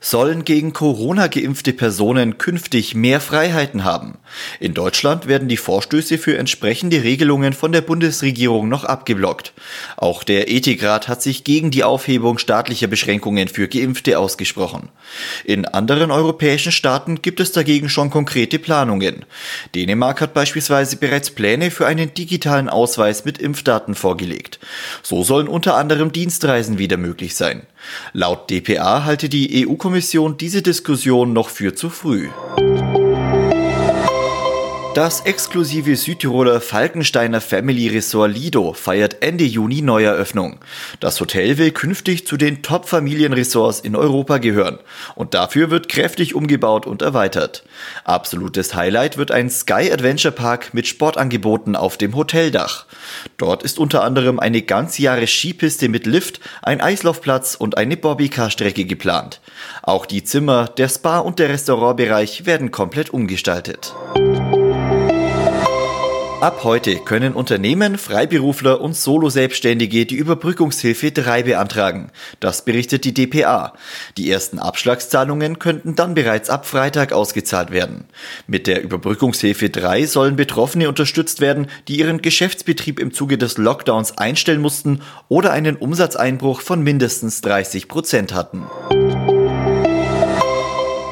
sollen gegen Corona geimpfte Personen künftig mehr Freiheiten haben. In Deutschland werden die Vorstöße für entsprechende Regelungen von der Bundesregierung noch abgeblockt. Auch der Ethikrat hat sich gegen die Aufhebung staatlicher Beschränkungen für Geimpfte ausgesprochen. In anderen europäischen Staaten gibt es dagegen schon konkrete Planungen. Dänemark hat beispielsweise bereits Pläne für einen digitalen Ausweis mit Impfdaten vorgelegt. So sollen unter anderem Dienstreisen wieder möglich sein. Laut dpa halte die EU-Kommission diese Diskussion noch für zu früh. Das exklusive Südtiroler Falkensteiner Family Resort Lido feiert Ende Juni Neueröffnung. Das Hotel will künftig zu den Top-Familienresorts in Europa gehören und dafür wird kräftig umgebaut und erweitert. Absolutes Highlight wird ein Sky Adventure Park mit Sportangeboten auf dem Hoteldach. Dort ist unter anderem eine ganzjahre Skipiste mit Lift, ein Eislaufplatz und eine Bobbycar-Strecke geplant. Auch die Zimmer, der Spa und der Restaurantbereich werden komplett umgestaltet. Ab heute können Unternehmen, Freiberufler und Solo-Selbstständige die Überbrückungshilfe 3 beantragen. Das berichtet die DPA. Die ersten Abschlagszahlungen könnten dann bereits ab Freitag ausgezahlt werden. Mit der Überbrückungshilfe 3 sollen Betroffene unterstützt werden, die ihren Geschäftsbetrieb im Zuge des Lockdowns einstellen mussten oder einen Umsatzeinbruch von mindestens 30 Prozent hatten.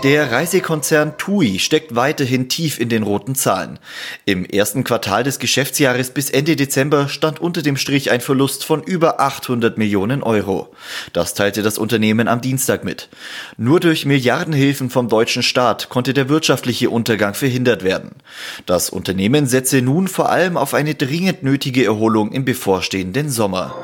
Der Reisekonzern TUI steckt weiterhin tief in den roten Zahlen. Im ersten Quartal des Geschäftsjahres bis Ende Dezember stand unter dem Strich ein Verlust von über 800 Millionen Euro. Das teilte das Unternehmen am Dienstag mit. Nur durch Milliardenhilfen vom deutschen Staat konnte der wirtschaftliche Untergang verhindert werden. Das Unternehmen setze nun vor allem auf eine dringend nötige Erholung im bevorstehenden Sommer.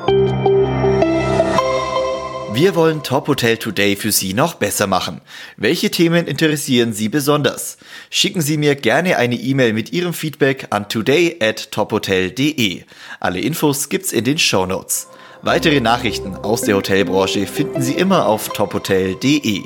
Wir wollen Top Hotel Today für Sie noch besser machen. Welche Themen interessieren Sie besonders? Schicken Sie mir gerne eine E-Mail mit Ihrem Feedback an today at tophotel.de. Alle Infos gibt's in den Show Notes. Weitere Nachrichten aus der Hotelbranche finden Sie immer auf tophotel.de.